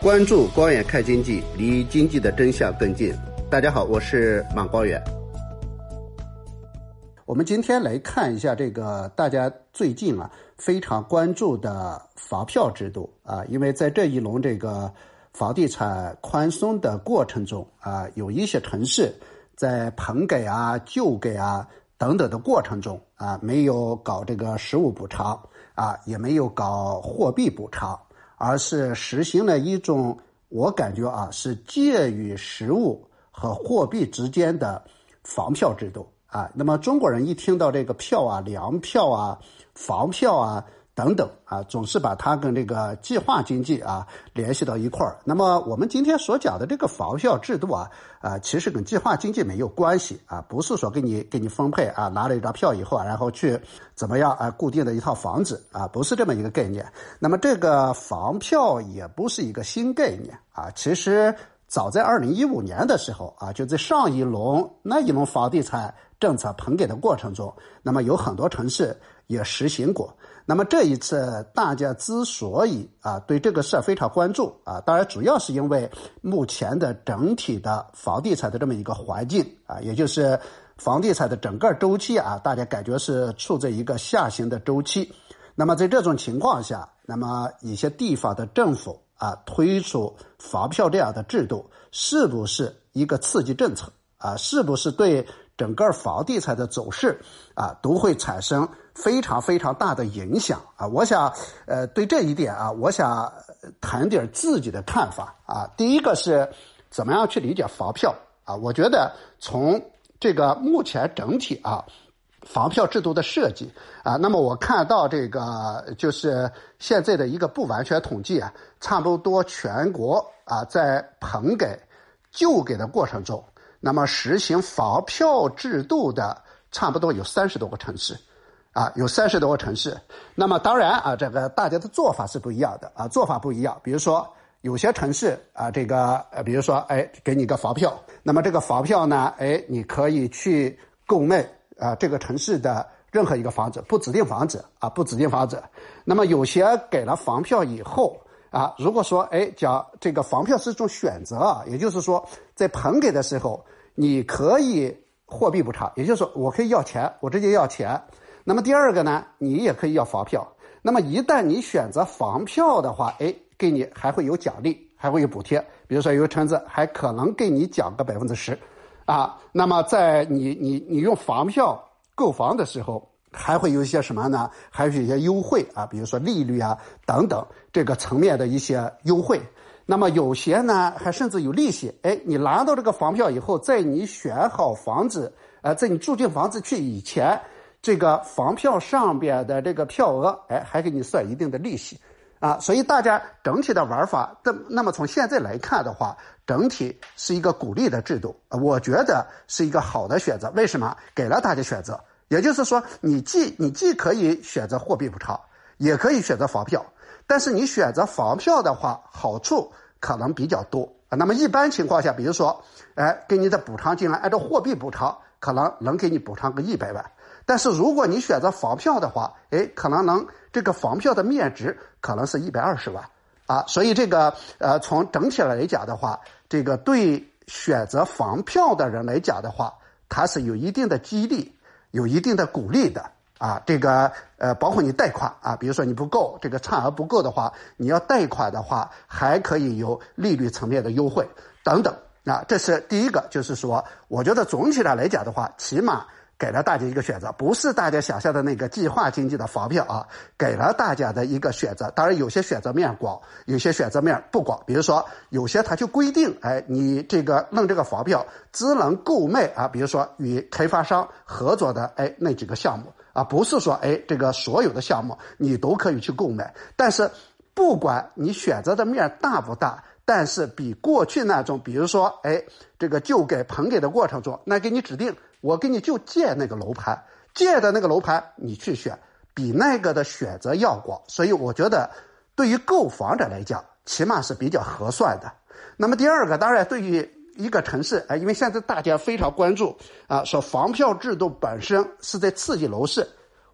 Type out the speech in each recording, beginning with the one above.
关注光远看经济，离经济的真相更近。大家好，我是马光远。我们今天来看一下这个大家最近啊非常关注的房票制度啊，因为在这一轮这个房地产宽松的过程中啊，有一些城市在棚改啊、旧改啊等等的过程中啊，没有搞这个实物补偿啊，也没有搞货币补偿。而是实行了一种，我感觉啊，是介于实物和货币之间的房票制度啊。那么中国人一听到这个票啊、粮票啊、房票啊。等等啊，总是把它跟这个计划经济啊联系到一块儿。那么我们今天所讲的这个房票制度啊，啊，其实跟计划经济没有关系啊，不是说给你给你分配啊，拿了一张票以后，啊然后去怎么样啊，固定的一套房子啊，不是这么一个概念。那么这个房票也不是一个新概念啊，其实早在二零一五年的时候啊，就在上一轮那一轮房地产政策棚改的过程中，那么有很多城市也实行过。那么这一次大家之所以啊对这个事儿非常关注啊，当然主要是因为目前的整体的房地产的这么一个环境啊，也就是房地产的整个周期啊，大家感觉是处在一个下行的周期。那么在这种情况下，那么一些地方的政府啊推出房票这样的制度，是不是一个刺激政策啊？是不是对？整个房地产的走势啊，都会产生非常非常大的影响啊！我想，呃，对这一点啊，我想谈点自己的看法啊。第一个是怎么样去理解房票啊？我觉得从这个目前整体啊，房票制度的设计啊，那么我看到这个就是现在的一个不完全统计啊，差不多全国啊，在棚改、旧改的过程中。那么实行房票制度的差不多有三十多个城市，啊，有三十多个城市。那么当然啊，这个大家的做法是不一样的啊，做法不一样。比如说有些城市啊，这个呃，比如说哎，给你个房票，那么这个房票呢，哎，你可以去购买啊这个城市的任何一个房子，不指定房子啊，不指定房子。那么有些给了房票以后。啊，如果说哎讲这个房票是一种选择啊，也就是说在棚给的时候，你可以货币补偿，也就是说我可以要钱，我直接要钱。那么第二个呢，你也可以要房票。那么一旦你选择房票的话，哎，给你还会有奖励，还会有补贴。比如说有个城市还可能给你奖个百分之十，啊，那么在你你你用房票购房的时候。还会有一些什么呢？还有一些优惠啊，比如说利率啊等等这个层面的一些优惠。那么有些呢，还甚至有利息。哎，你拿到这个房票以后，在你选好房子，呃，在你住进房子去以前，这个房票上边的这个票额，哎，还给你算一定的利息啊。所以大家整体的玩法，的那么从现在来看的话，整体是一个鼓励的制度，我觉得是一个好的选择。为什么？给了大家选择。也就是说，你既你既可以选择货币补偿，也可以选择房票，但是你选择房票的话，好处可能比较多啊。那么一般情况下，比如说，哎，给你的补偿金额按照货币补偿，可能能给你补偿个一百万，但是如果你选择房票的话，哎，可能能这个房票的面值可能是一百二十万啊。所以这个呃，从整体来讲的话，这个对选择房票的人来讲的话，它是有一定的激励。有一定的鼓励的啊，这个呃，包括你贷款啊，比如说你不够这个差额不够的话，你要贷款的话，还可以有利率层面的优惠等等啊，这是第一个，就是说，我觉得总体上来讲的话，起码。给了大家一个选择，不是大家想象的那个计划经济的房票啊，给了大家的一个选择。当然，有些选择面广，有些选择面不广。比如说，有些他就规定，哎，你这个弄这个房票只能购买啊，比如说与开发商合作的哎那几个项目啊，不是说哎这个所有的项目你都可以去购买。但是，不管你选择的面大不大，但是比过去那种，比如说哎这个旧改棚改的过程中，那给你指定。我给你就借那个楼盘，借的那个楼盘你去选，比那个的选择要广，所以我觉得对于购房者来讲，起码是比较合算的。那么第二个，当然对于一个城市，啊，因为现在大家非常关注啊，说房票制度本身是在刺激楼市，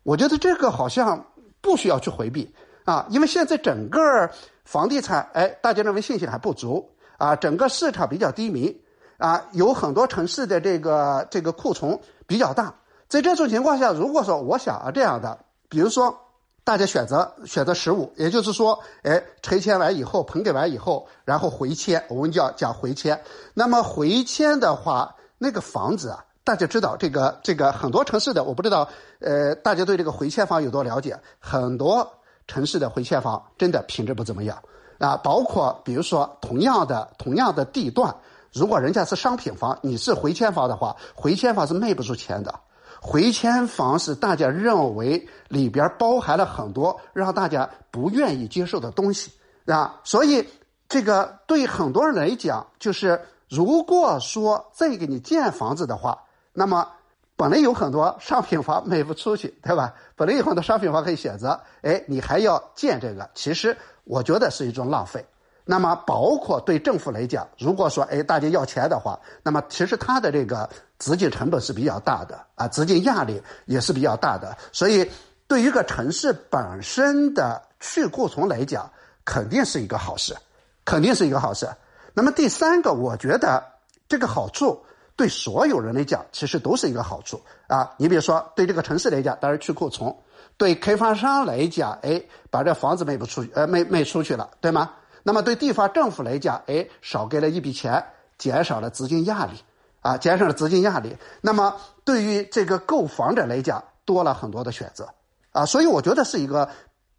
我觉得这个好像不需要去回避啊，因为现在整个房地产，哎，大家认为信心还不足啊，整个市场比较低迷啊，有很多城市的这个这个库存比较大。在这种情况下，如果说我想啊这样的，比如说大家选择选择实物，也就是说，哎，拆迁完以后，棚改完以后，然后回迁，我们叫讲回迁。那么回迁的话，那个房子啊。大家知道这个这个很多城市的我不知道，呃，大家对这个回迁房有多了解？很多城市的回迁房真的品质不怎么样啊，包括比如说同样的同样的地段，如果人家是商品房，你是回迁房的话，回迁房是卖不出钱的。回迁房是大家认为里边包含了很多让大家不愿意接受的东西啊，所以这个对很多人来讲，就是如果说再给你建房子的话。那么，本来有很多商品房卖不出去，对吧？本来有很多商品房可以选择，哎，你还要建这个，其实我觉得是一种浪费。那么，包括对政府来讲，如果说哎大家要钱的话，那么其实它的这个资金成本是比较大的啊，资金压力也是比较大的。所以，对于一个城市本身的去库存来讲，肯定是一个好事，肯定是一个好事。那么第三个，我觉得这个好处。对所有人来讲，其实都是一个好处啊！你比如说，对这个城市来讲，当然去库存；对开发商来讲，哎，把这房子卖不出去，呃，卖卖出去了，对吗？那么对地方政府来讲，哎，少给了一笔钱，减少了资金压力，啊，减少了资金压力。那么对于这个购房者来讲，多了很多的选择，啊，所以我觉得是一个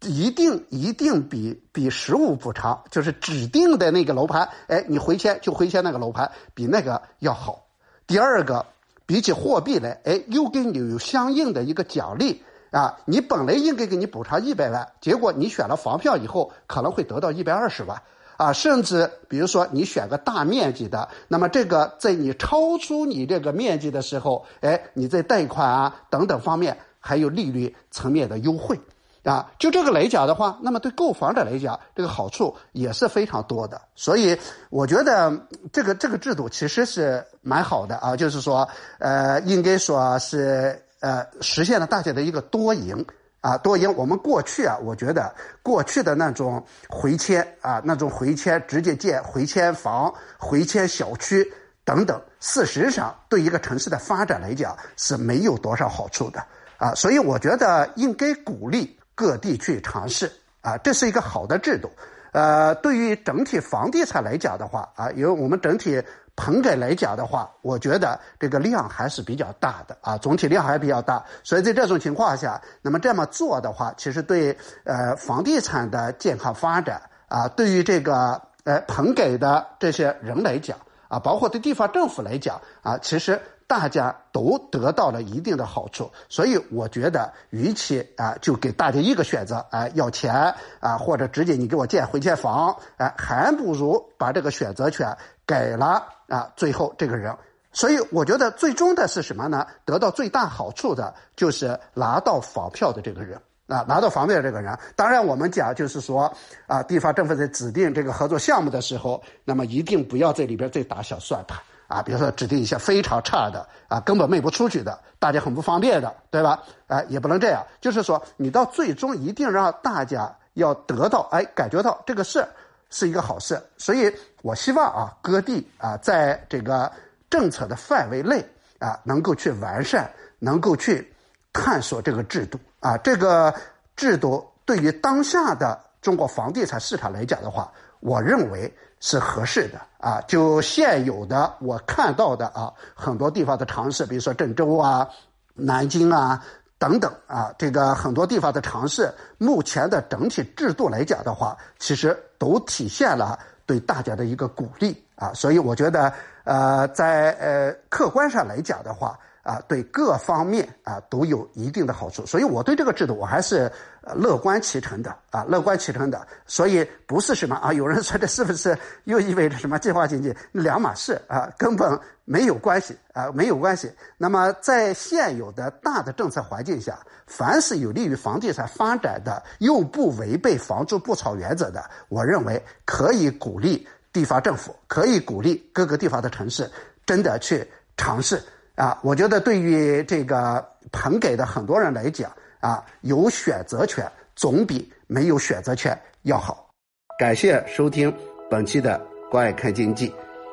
一定一定比比实物补偿，就是指定的那个楼盘，哎，你回迁就回迁那个楼盘，比那个要好。第二个，比起货币来，哎，又给你有相应的一个奖励啊！你本来应该给你补偿一百万，结果你选了房票以后，可能会得到一百二十万啊！甚至比如说你选个大面积的，那么这个在你超出你这个面积的时候，哎，你在贷款啊等等方面还有利率层面的优惠。啊，就这个来讲的话，那么对购房者来讲，这个好处也是非常多的。所以我觉得这个这个制度其实是蛮好的啊，就是说，呃，应该说是呃实现了大家的一个多赢啊，多赢。我们过去啊，我觉得过去的那种回迁啊，那种回迁直接建回迁房、回迁小区等等，事实上对一个城市的发展来讲是没有多少好处的啊。所以我觉得应该鼓励。各地去尝试啊，这是一个好的制度。呃，对于整体房地产来讲的话啊，因为我们整体棚改来讲的话，我觉得这个量还是比较大的啊，总体量还比较大。所以在这种情况下，那么这么做的话，其实对呃房地产的健康发展啊，对于这个呃棚改的这些人来讲啊，包括对地方政府来讲啊，其实。大家都得到了一定的好处，所以我觉得，与其啊就给大家一个选择，啊要钱啊，或者直接你给我建回迁房，哎，还不如把这个选择权给了啊最后这个人。所以我觉得最终的是什么呢？得到最大好处的就是拿到房票的这个人啊，拿到房票的这个人。当然，我们讲就是说啊，地方政府在指定这个合作项目的时候，那么一定不要在里边再打小算盘。啊，比如说指定一些非常差的啊，根本卖不出去的，大家很不方便的，对吧？哎，也不能这样，就是说你到最终一定让大家要得到，哎，感觉到这个事是一个好事。所以我希望啊，各地啊，在这个政策的范围内啊，能够去完善，能够去探索这个制度啊，这个制度对于当下的中国房地产市场来讲的话，我认为。是合适的啊，就现有的我看到的啊，很多地方的尝试，比如说郑州啊、南京啊等等啊，这个很多地方的尝试，目前的整体制度来讲的话，其实都体现了对大家的一个鼓励啊，所以我觉得呃，在呃客观上来讲的话。啊，对各方面啊都有一定的好处，所以我对这个制度我还是乐观其成的啊，乐观其成的。所以不是什么啊，有人说这是不是又意味着什么计划经济？两码事啊，根本没有关系啊，没有关系。那么在现有的大的政策环境下，凡是有利于房地产发展的，又不违背房住不炒原则的，我认为可以鼓励地方政府，可以鼓励各个地方的城市，真的去尝试。啊，我觉得对于这个棚改的很多人来讲，啊，有选择权总比没有选择权要好。感谢收听本期的《关爱看经济》，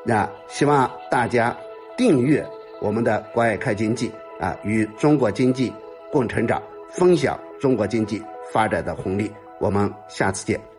那希望大家订阅我们的《关爱看经济》啊，与中国经济共成长，分享中国经济发展的红利。我们下次见。